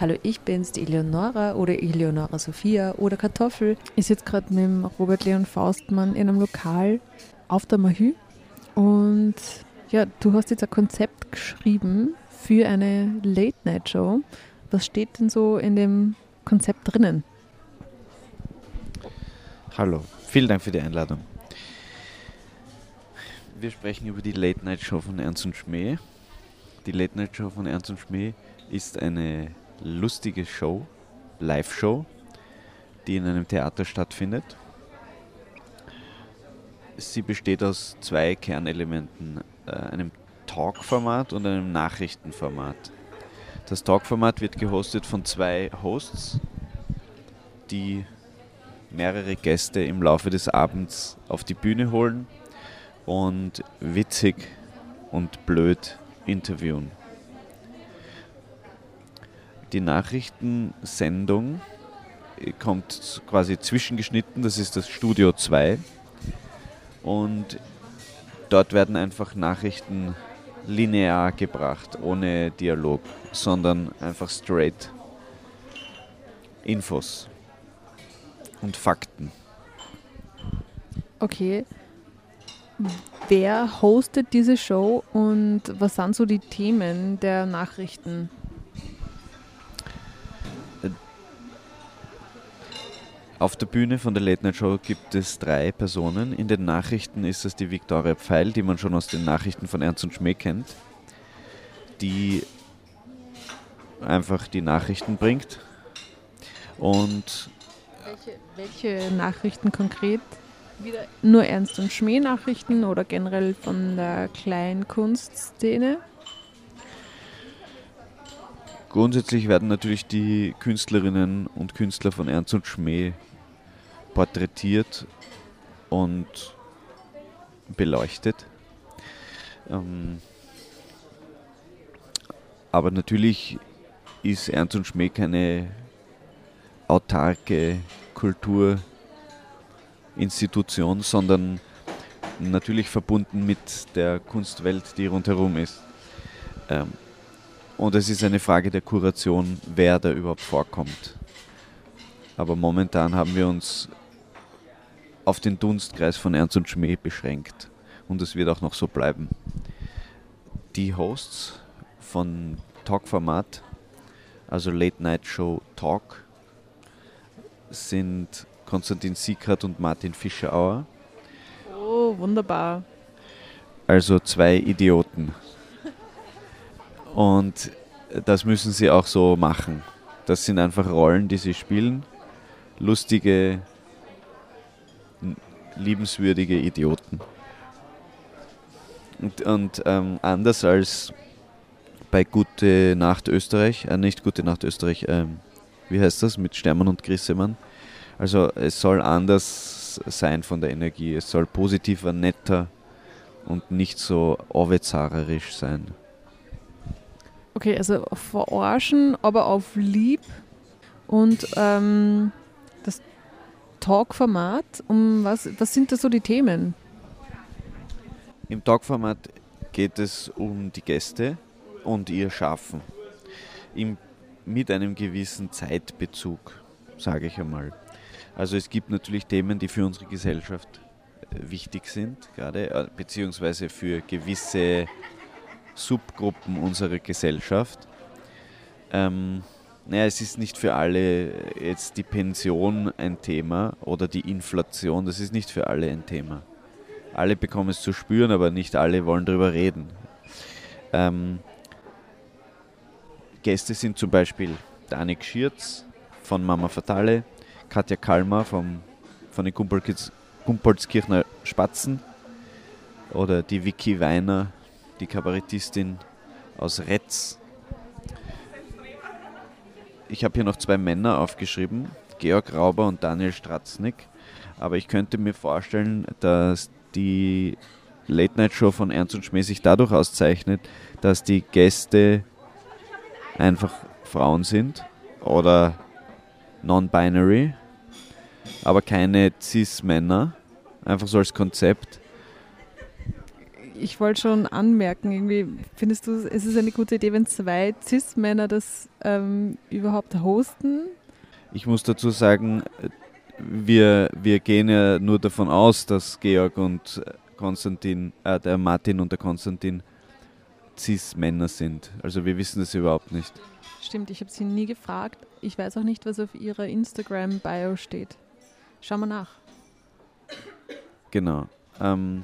Hallo, ich bin's, die Eleonora oder Eleonora Sophia oder Kartoffel. Ich sitze gerade mit dem Robert Leon Faustmann in einem Lokal auf der Mahü und ja, du hast jetzt ein Konzept geschrieben für eine Late-Night-Show. Was steht denn so in dem Konzept drinnen? Hallo, vielen Dank für die Einladung. Wir sprechen über die Late Night Show von Ernst und Schmäh. Die Late Night Show von Ernst und Schmäh ist eine lustige Show, Live-Show, die in einem Theater stattfindet. Sie besteht aus zwei Kernelementen, äh, einem Talk-Format und einem Nachrichtenformat. Das Talk-Format wird gehostet von zwei Hosts, die mehrere Gäste im Laufe des Abends auf die Bühne holen und witzig und blöd interviewen. Die Nachrichtensendung kommt quasi zwischengeschnitten, das ist das Studio 2 und dort werden einfach Nachrichten linear gebracht, ohne Dialog, sondern einfach straight Infos und Fakten. Okay. Wer hostet diese Show und was sind so die Themen der Nachrichten? Auf der Bühne von der Late Night Show gibt es drei Personen. In den Nachrichten ist es die Viktoria Pfeil, die man schon aus den Nachrichten von Ernst und Schmäh kennt, die einfach die Nachrichten bringt. Und welche, welche Nachrichten konkret? Wieder nur Ernst und Schmäh Nachrichten oder generell von der kleinen Kunstszene? Grundsätzlich werden natürlich die Künstlerinnen und Künstler von Ernst und Schmäh porträtiert und beleuchtet. Ähm, aber natürlich ist Ernst und Schmäh keine autarke Kulturinstitution, sondern natürlich verbunden mit der Kunstwelt, die rundherum ist. Ähm, und es ist eine Frage der Kuration, wer da überhaupt vorkommt. Aber momentan haben wir uns auf den Dunstkreis von Ernst und Schmäh beschränkt. Und es wird auch noch so bleiben. Die Hosts von Talk-Format, also Late Night Show Talk, sind Konstantin Siekert und Martin Fischerauer. Oh, wunderbar. Also zwei Idioten. Und das müssen sie auch so machen. Das sind einfach Rollen, die sie spielen. Lustige, liebenswürdige Idioten. Und, und ähm, anders als bei Gute Nacht Österreich, äh, nicht Gute Nacht Österreich, ähm, wie heißt das, mit Stermann und Grissemann. Also es soll anders sein von der Energie. Es soll positiver, netter und nicht so avezarerisch sein. Okay, also verarschen, aber auf lieb. Und ähm, das Talk-Format, um was, was sind da so die Themen? Im Talk-Format geht es um die Gäste und ihr Schaffen. Im mit einem gewissen Zeitbezug, sage ich einmal. Also es gibt natürlich Themen, die für unsere Gesellschaft äh, wichtig sind, gerade äh, beziehungsweise für gewisse Subgruppen unserer Gesellschaft. Ähm, naja, es ist nicht für alle jetzt die Pension ein Thema oder die Inflation, das ist nicht für alle ein Thema. Alle bekommen es zu spüren, aber nicht alle wollen darüber reden. Ähm, Gäste sind zum Beispiel Danik Schierz von Mama Fatale, Katja Kalmer vom, von den Gumpolskirchner Spatzen oder die Vicky Weiner, die Kabarettistin aus Retz. Ich habe hier noch zwei Männer aufgeschrieben, Georg Rauber und Daniel Stratznik. Aber ich könnte mir vorstellen, dass die Late Night Show von Ernst und Schmäh sich dadurch auszeichnet, dass die Gäste einfach Frauen sind oder non-binary, aber keine Cis-Männer, einfach so als Konzept. Ich wollte schon anmerken, irgendwie findest du, es ist eine gute Idee, wenn zwei Cis-Männer das ähm, überhaupt hosten? Ich muss dazu sagen, wir, wir gehen ja nur davon aus, dass Georg und Konstantin, äh, der Martin und der Konstantin Cis-Männer sind. Also wir wissen das überhaupt nicht. Stimmt, ich habe sie nie gefragt. Ich weiß auch nicht, was auf ihrer Instagram-Bio steht. Schau mal nach. Genau. Ähm,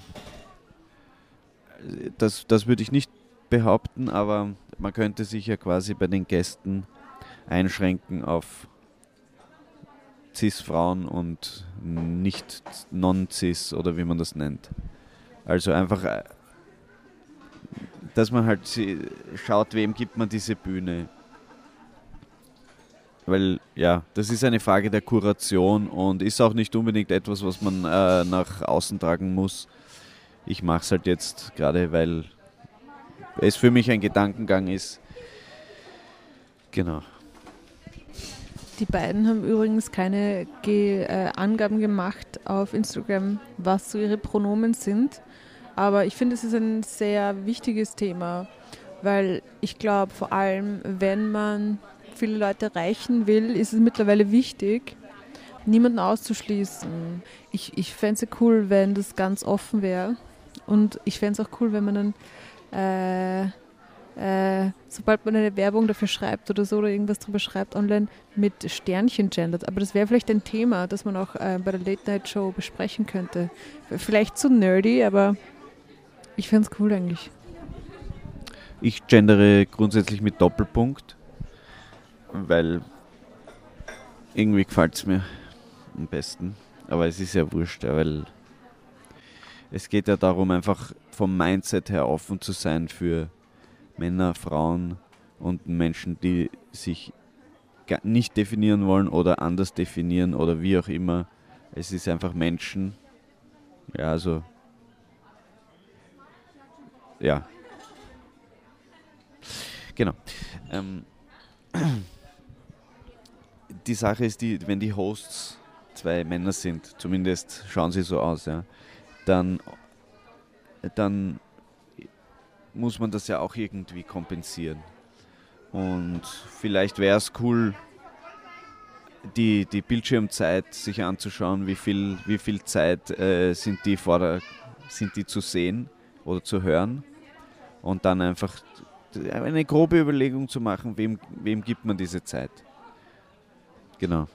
das, das würde ich nicht behaupten, aber man könnte sich ja quasi bei den Gästen einschränken auf Cis-Frauen und nicht Non-Cis oder wie man das nennt. Also einfach, äh, dass man halt schaut, wem gibt man diese Bühne. Weil ja, das ist eine Frage der Kuration und ist auch nicht unbedingt etwas, was man äh, nach außen tragen muss. Ich mache es halt jetzt gerade, weil es für mich ein Gedankengang ist. Genau. Die beiden haben übrigens keine Ge äh, Angaben gemacht auf Instagram, was so ihre Pronomen sind. Aber ich finde, es ist ein sehr wichtiges Thema, weil ich glaube, vor allem, wenn man viele Leute erreichen will, ist es mittlerweile wichtig, niemanden auszuschließen. Ich, ich fände es cool, wenn das ganz offen wäre. Und ich fände es auch cool, wenn man dann äh, äh, sobald man eine Werbung dafür schreibt oder so oder irgendwas drüber schreibt online, mit Sternchen gendert. Aber das wäre vielleicht ein Thema, das man auch äh, bei der Late Night Show besprechen könnte. Vielleicht zu nerdy, aber ich fände es cool eigentlich. Ich gendere grundsätzlich mit Doppelpunkt, weil irgendwie gefällt es mir am besten. Aber es ist ja wurscht, weil es geht ja darum, einfach vom Mindset her offen zu sein für Männer, Frauen und Menschen, die sich nicht definieren wollen oder anders definieren oder wie auch immer. Es ist einfach Menschen. Ja, also. Ja. Genau. Ähm, die Sache ist die, wenn die Hosts zwei Männer sind, zumindest schauen sie so aus, ja, dann, dann muss man das ja auch irgendwie kompensieren. Und vielleicht wäre es cool, die, die Bildschirmzeit sich anzuschauen, wie viel, wie viel Zeit äh, sind, die vor der, sind die zu sehen oder zu hören. Und dann einfach eine grobe Überlegung zu machen, wem, wem gibt man diese Zeit. Genau.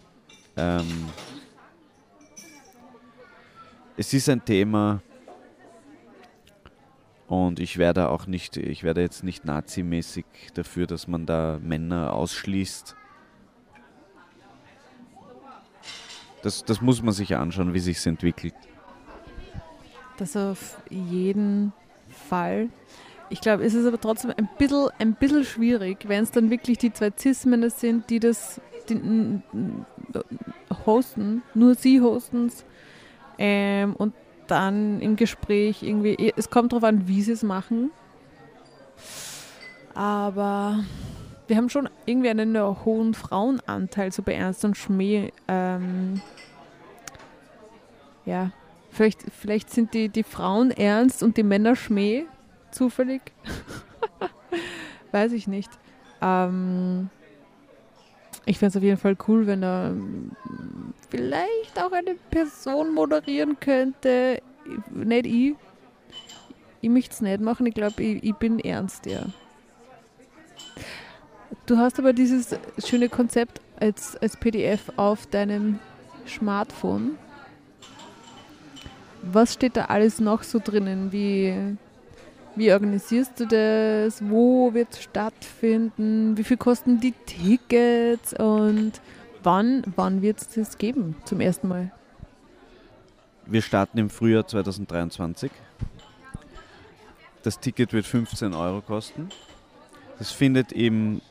Ähm, es ist ein Thema, und ich werde auch nicht, ich werde jetzt nicht nazimäßig dafür, dass man da Männer ausschließt. Das, das muss man sich anschauen, wie sich es entwickelt. Das auf jeden Fall. Ich glaube, es ist aber trotzdem ein bisschen, ein bisschen schwierig, wenn es dann wirklich die zwei Cis-Männer sind, die das die, hosten, nur sie hosten es. Ähm, und dann im Gespräch irgendwie, es kommt darauf an, wie sie es machen. Aber wir haben schon irgendwie einen hohen Frauenanteil, so bei Ernst und Schmäh. Ähm, ja, vielleicht, vielleicht sind die, die Frauen ernst und die Männer Schmäh zufällig. Weiß ich nicht. Ähm, ich fände es auf jeden Fall cool, wenn da vielleicht auch eine Person moderieren könnte. Nicht ich. Ich möchte es nicht machen. Ich glaube, ich, ich, bin ernst, ja. Du hast aber dieses schöne Konzept als, als PDF auf deinem Smartphone. Was steht da alles noch so drinnen? Wie, wie organisierst du das? Wo wird es stattfinden? Wie viel kosten die Tickets? Und Wann, wann wird es das geben zum ersten Mal? Wir starten im Frühjahr 2023. Das Ticket wird 15 Euro kosten. Das findet im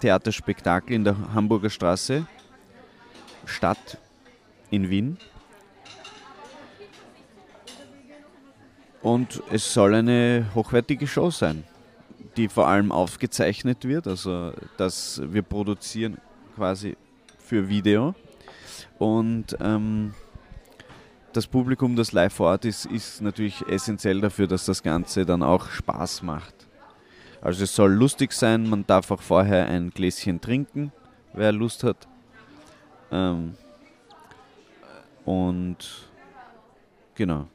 Theaterspektakel in der Hamburger Straße statt in Wien. Und es soll eine hochwertige Show sein, die vor allem aufgezeichnet wird. Also, dass wir produzieren quasi für Video. Und ähm, das Publikum, das live vor Ort ist, ist natürlich essentiell dafür, dass das Ganze dann auch Spaß macht. Also es soll lustig sein, man darf auch vorher ein Gläschen trinken, wer Lust hat. Ähm, und genau.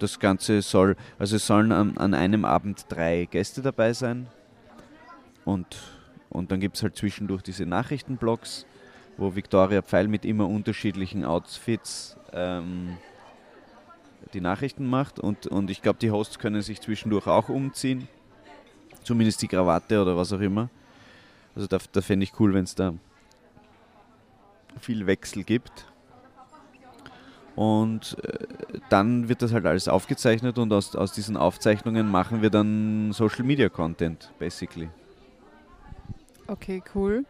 Das Ganze soll, also es sollen an, an einem Abend drei Gäste dabei sein. Und, und dann gibt es halt zwischendurch diese Nachrichtenblocks, wo Victoria Pfeil mit immer unterschiedlichen Outfits ähm, die Nachrichten macht. Und, und ich glaube, die Hosts können sich zwischendurch auch umziehen. Zumindest die Krawatte oder was auch immer. Also da, da fände ich cool, wenn es da viel Wechsel gibt. Und äh, dann wird das halt alles aufgezeichnet und aus, aus diesen Aufzeichnungen machen wir dann Social Media Content, basically. Okay, cool.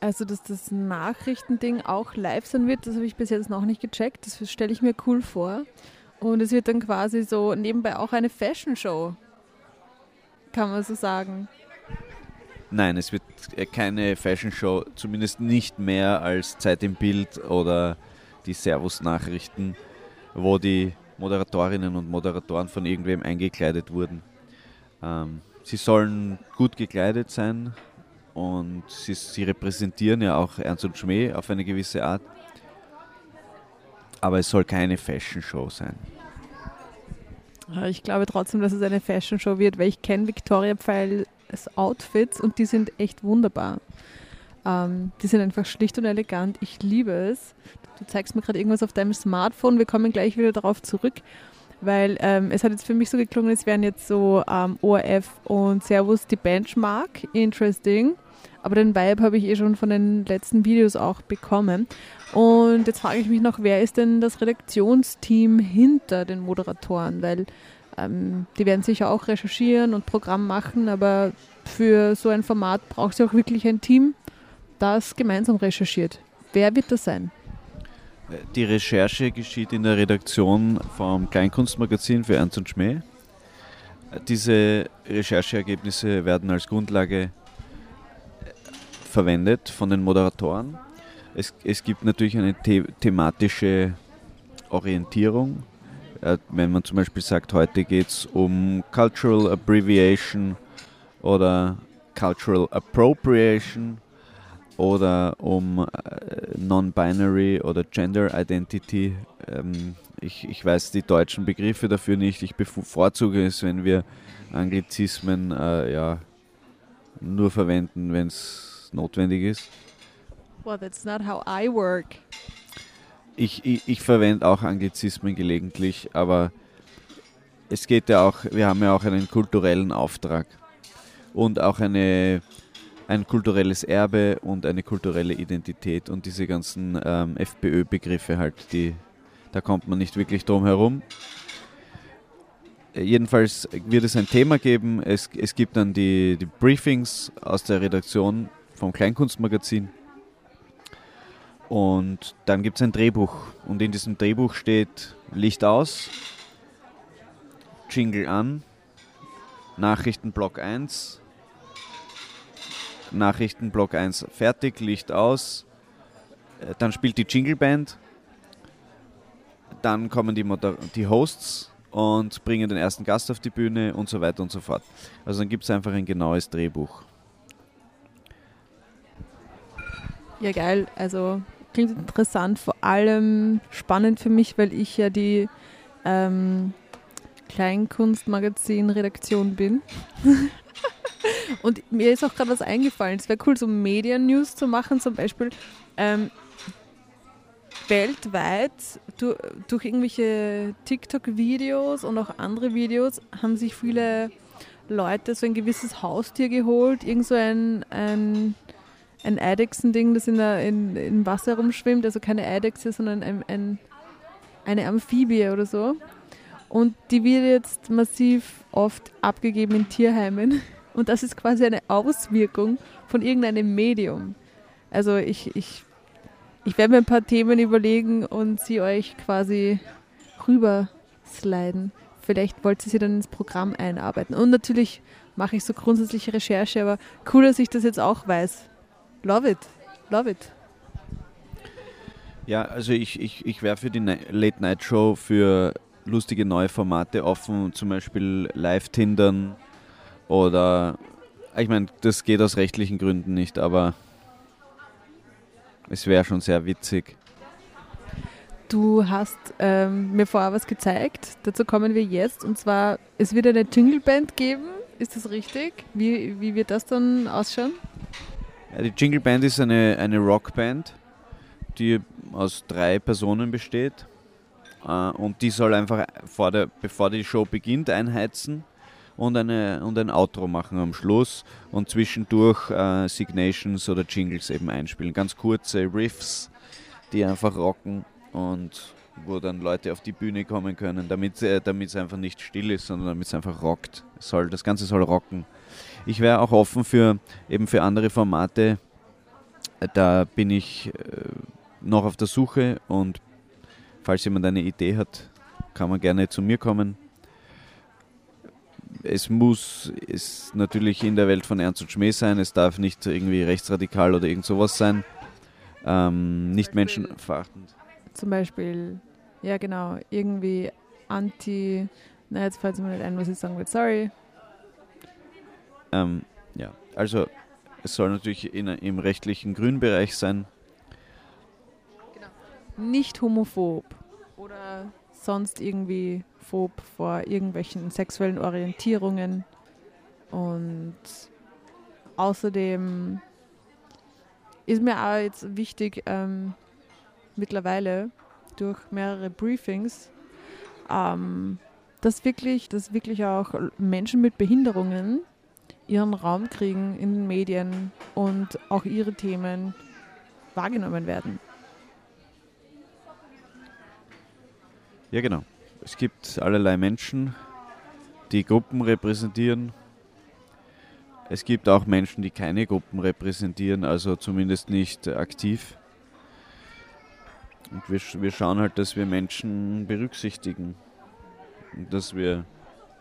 Also, dass das Nachrichtending auch live sein wird, das habe ich bis jetzt noch nicht gecheckt. Das stelle ich mir cool vor. Und es wird dann quasi so nebenbei auch eine Fashion Show. Kann man so sagen. Nein, es wird keine Fashion Show, zumindest nicht mehr als Zeit im Bild oder die Servus-Nachrichten, wo die Moderatorinnen und Moderatoren von irgendwem eingekleidet wurden. Ähm, sie sollen gut gekleidet sein und sie, sie repräsentieren ja auch Ernst und Schmäh auf eine gewisse Art. Aber es soll keine Fashion Show sein. Ich glaube trotzdem, dass es eine Fashion Show wird, weil ich kenne Victoria Pfeils Outfits und die sind echt wunderbar. Ähm, die sind einfach schlicht und elegant. Ich liebe es. Du zeigst mir gerade irgendwas auf deinem Smartphone. Wir kommen gleich wieder darauf zurück, weil ähm, es hat jetzt für mich so geklungen, es wären jetzt so ähm, ORF und Servus die Benchmark. Interesting. Aber den Vibe habe ich eh schon von den letzten Videos auch bekommen. Und jetzt frage ich mich noch, wer ist denn das Redaktionsteam hinter den Moderatoren? Weil ähm, die werden sicher auch recherchieren und Programm machen, aber für so ein Format braucht es auch wirklich ein Team, das gemeinsam recherchiert. Wer wird das sein? Die Recherche geschieht in der Redaktion vom Kleinkunstmagazin für Ernst und Schmäh. Diese Rechercheergebnisse werden als Grundlage verwendet von den Moderatoren. Es, es gibt natürlich eine the thematische Orientierung. Äh, wenn man zum Beispiel sagt, heute geht es um Cultural Abbreviation oder Cultural Appropriation oder um äh, Non-Binary oder Gender Identity. Ähm, ich, ich weiß die deutschen Begriffe dafür nicht. Ich bevorzuge es, wenn wir Anglizismen äh, ja, nur verwenden, wenn es notwendig ist? Well, that's not how I work. Ich, ich, ich verwende auch Anglizismen gelegentlich, aber es geht ja auch, wir haben ja auch einen kulturellen Auftrag und auch eine, ein kulturelles Erbe und eine kulturelle Identität und diese ganzen ähm, FPÖ-Begriffe halt, die, da kommt man nicht wirklich drum herum. Jedenfalls wird es ein Thema geben, es, es gibt dann die, die Briefings aus der Redaktion vom Kleinkunstmagazin. Und dann gibt es ein Drehbuch. Und in diesem Drehbuch steht Licht aus, Jingle an, Nachrichtenblock 1, Nachrichtenblock 1 fertig, Licht aus. Äh, dann spielt die Jingleband. Dann kommen die, Moder die Hosts und bringen den ersten Gast auf die Bühne und so weiter und so fort. Also dann gibt es einfach ein genaues Drehbuch. Ja, geil. Also klingt interessant, vor allem spannend für mich, weil ich ja die ähm, Kleinkunstmagazin-Redaktion bin. Und mir ist auch gerade was eingefallen. Es wäre cool, so Medien-News zu machen, zum Beispiel ähm, weltweit durch, durch irgendwelche TikTok-Videos und auch andere Videos haben sich viele Leute so ein gewisses Haustier geholt, irgend so ein, ein ein Eidechsen-Ding, das in, der, in, in Wasser rumschwimmt, also keine Eidechse, sondern ein, ein, eine Amphibie oder so. Und die wird jetzt massiv oft abgegeben in Tierheimen. Und das ist quasi eine Auswirkung von irgendeinem Medium. Also ich, ich, ich werde mir ein paar Themen überlegen und sie euch quasi rüber sliden. Vielleicht wollt ihr sie dann ins Programm einarbeiten. Und natürlich mache ich so grundsätzliche Recherche, aber cool, dass ich das jetzt auch weiß. Love it. Love it. Ja, also ich, ich, ich wäre für die Late Night Show für lustige neue Formate offen, zum Beispiel Live-Tindern oder ich meine, das geht aus rechtlichen Gründen nicht, aber es wäre schon sehr witzig. Du hast ähm, mir vorher was gezeigt, dazu kommen wir jetzt und zwar, es wird eine Jingle Band geben, ist das richtig? Wie, wie wird das dann ausschauen? Die Jingle Band ist eine, eine Rockband, die aus drei Personen besteht äh, und die soll einfach vor der, bevor die Show beginnt einheizen und, eine, und ein Outro machen am Schluss und zwischendurch äh, Signations oder Jingles eben einspielen. Ganz kurze Riffs, die einfach rocken und wo dann Leute auf die Bühne kommen können, damit äh, es einfach nicht still ist, sondern damit es einfach rockt. Es soll, das Ganze soll rocken. Ich wäre auch offen für eben für andere Formate. Da bin ich äh, noch auf der Suche und falls jemand eine Idee hat, kann man gerne zu mir kommen. Es muss es natürlich in der Welt von Ernst und Schmäh sein, es darf nicht irgendwie rechtsradikal oder irgend sowas sein, ähm, nicht menschenverachtend. Zum Beispiel, ja genau, irgendwie anti, na jetzt fällt es mir nicht ein, was ich sagen will, sorry. Ähm, ja, also es soll natürlich in, im rechtlichen Grünbereich sein, nicht homophob oder sonst irgendwie phob vor irgendwelchen sexuellen Orientierungen. Und außerdem ist mir auch jetzt wichtig, ähm, mittlerweile durch mehrere Briefings, ähm, dass, wirklich, dass wirklich auch Menschen mit Behinderungen ihren Raum kriegen in den Medien und auch ihre Themen wahrgenommen werden. Ja, genau. Es gibt allerlei Menschen, die Gruppen repräsentieren. Es gibt auch Menschen, die keine Gruppen repräsentieren, also zumindest nicht aktiv. Und wir, wir schauen halt, dass wir Menschen berücksichtigen und dass wir,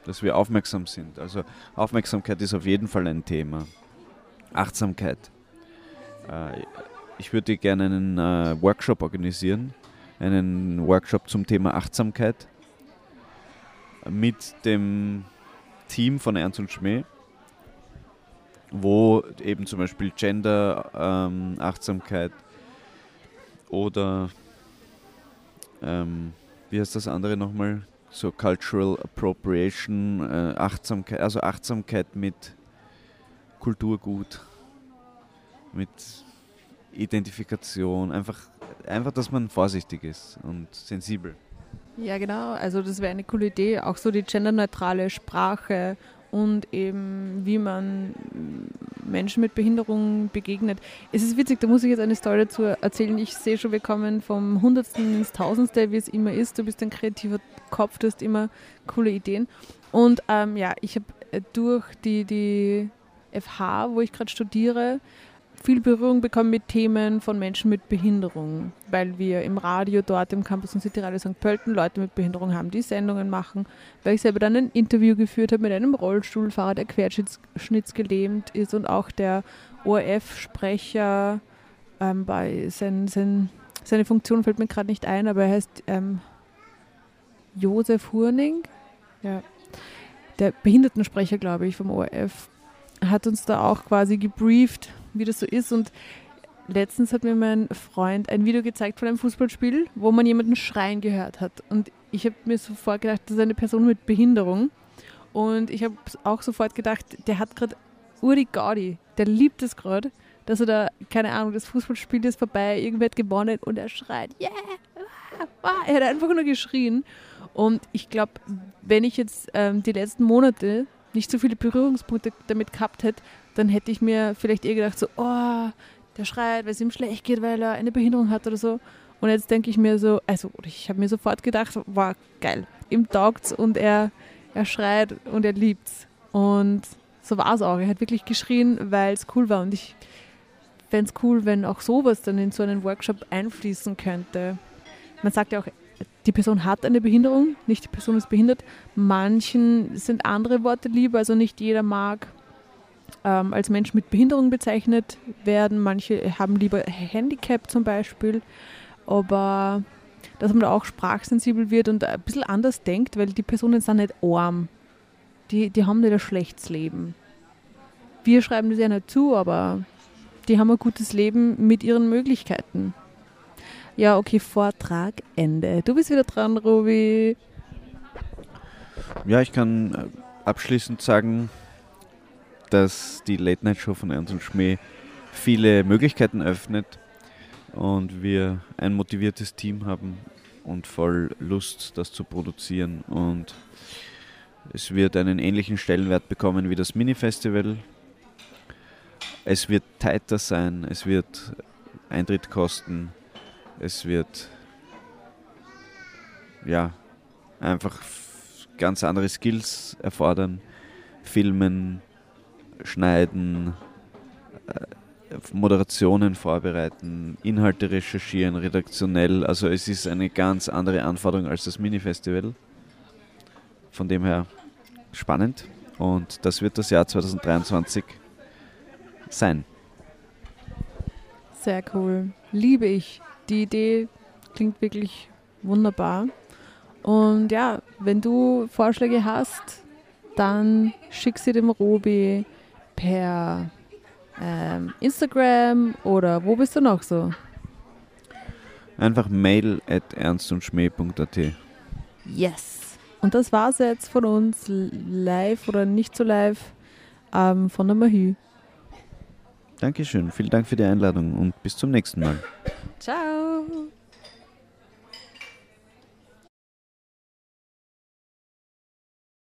dass wir aufmerksam sind. Also Aufmerksamkeit ist auf jeden Fall ein Thema. Achtsamkeit. Äh, ich würde gerne einen äh, Workshop organisieren einen Workshop zum Thema Achtsamkeit mit dem Team von Ernst und Schmäh, wo eben zum Beispiel Gender, ähm, oder ähm, wie heißt das andere nochmal? So Cultural Appropriation, äh, Achtsamkeit, also Achtsamkeit mit Kulturgut, mit Identifikation, einfach einfach, dass man vorsichtig ist und sensibel. Ja, genau. Also das wäre eine coole Idee. Auch so die genderneutrale Sprache und eben wie man Menschen mit Behinderung begegnet. Es ist witzig, da muss ich jetzt eine Story dazu erzählen. Ich sehe schon, wir kommen vom Hundertsten ins Tausendste, wie es immer ist. Du bist ein kreativer Kopf, du hast immer coole Ideen. Und ähm, ja, ich habe äh, durch die, die FH, wo ich gerade studiere, viel Berührung bekommen mit Themen von Menschen mit Behinderung, weil wir im Radio dort im Campus und City Radio St. Pölten Leute mit Behinderung haben, die Sendungen machen, weil ich selber dann ein Interview geführt habe mit einem Rollstuhlfahrer, der querschnittsgelähmt ist und auch der ORF-Sprecher ähm, bei sein, sein, seine Funktion fällt mir gerade nicht ein, aber er heißt ähm, Josef Hurning, ja, der Behindertensprecher, glaube ich, vom ORF, hat uns da auch quasi gebrieft, wie das so ist. Und letztens hat mir mein Freund ein Video gezeigt von einem Fußballspiel, wo man jemanden schreien gehört hat. Und ich habe mir sofort gedacht, das ist eine Person mit Behinderung. Und ich habe auch sofort gedacht, der hat gerade Uri Gaudi, der liebt es gerade, dass er da, keine Ahnung, das Fußballspiel ist vorbei, irgendwer hat gewonnen und er schreit, yeah, ah, er hat einfach nur geschrien. Und ich glaube, wenn ich jetzt ähm, die letzten Monate nicht so viele Berührungspunkte damit gehabt hätte, dann hätte ich mir vielleicht eher gedacht, so, oh, der schreit, weil es ihm schlecht geht, weil er eine Behinderung hat oder so. Und jetzt denke ich mir so, also ich habe mir sofort gedacht, wow, geil, ihm taugt's und er, er schreit und er liebt's. Und so war es auch. Er hat wirklich geschrien, weil es cool war. Und ich fände es cool, wenn auch sowas dann in so einen Workshop einfließen könnte. Man sagt ja auch, die Person hat eine Behinderung, nicht die Person ist behindert. Manchen sind andere Worte lieber, also nicht jeder mag ähm, als Mensch mit Behinderung bezeichnet werden. Manche haben lieber Handicap zum Beispiel. aber dass man da auch sprachsensibel wird und ein bisschen anders denkt, weil die Personen sind nicht arm. Die, die haben nicht ein schlechtes Leben. Wir schreiben das ja nicht zu, aber die haben ein gutes Leben mit ihren Möglichkeiten. Ja, okay, Vortrag, Ende. Du bist wieder dran, Robi. Ja, ich kann äh, abschließend sagen, dass die Late Night Show von Ernst und Schmäh viele Möglichkeiten öffnet und wir ein motiviertes Team haben und voll Lust, das zu produzieren. Und es wird einen ähnlichen Stellenwert bekommen wie das Mini-Festival. Es wird tighter sein, es wird Eintritt kosten, es wird ja einfach ganz andere Skills erfordern. Filmen, schneiden, äh, Moderationen vorbereiten, Inhalte recherchieren, redaktionell. Also es ist eine ganz andere Anforderung als das Mini-Festival. Von dem her spannend und das wird das Jahr 2023 sein. Sehr cool. Liebe ich. Die Idee klingt wirklich wunderbar. Und ja, wenn du Vorschläge hast, dann schick sie dem Robi per ähm, Instagram oder wo bist du noch so? Einfach mail at ernstundschmäh.at. Yes. Und das war's jetzt von uns, live oder nicht so live, ähm, von der Mahü. Dankeschön, vielen Dank für die Einladung und bis zum nächsten Mal. Ciao.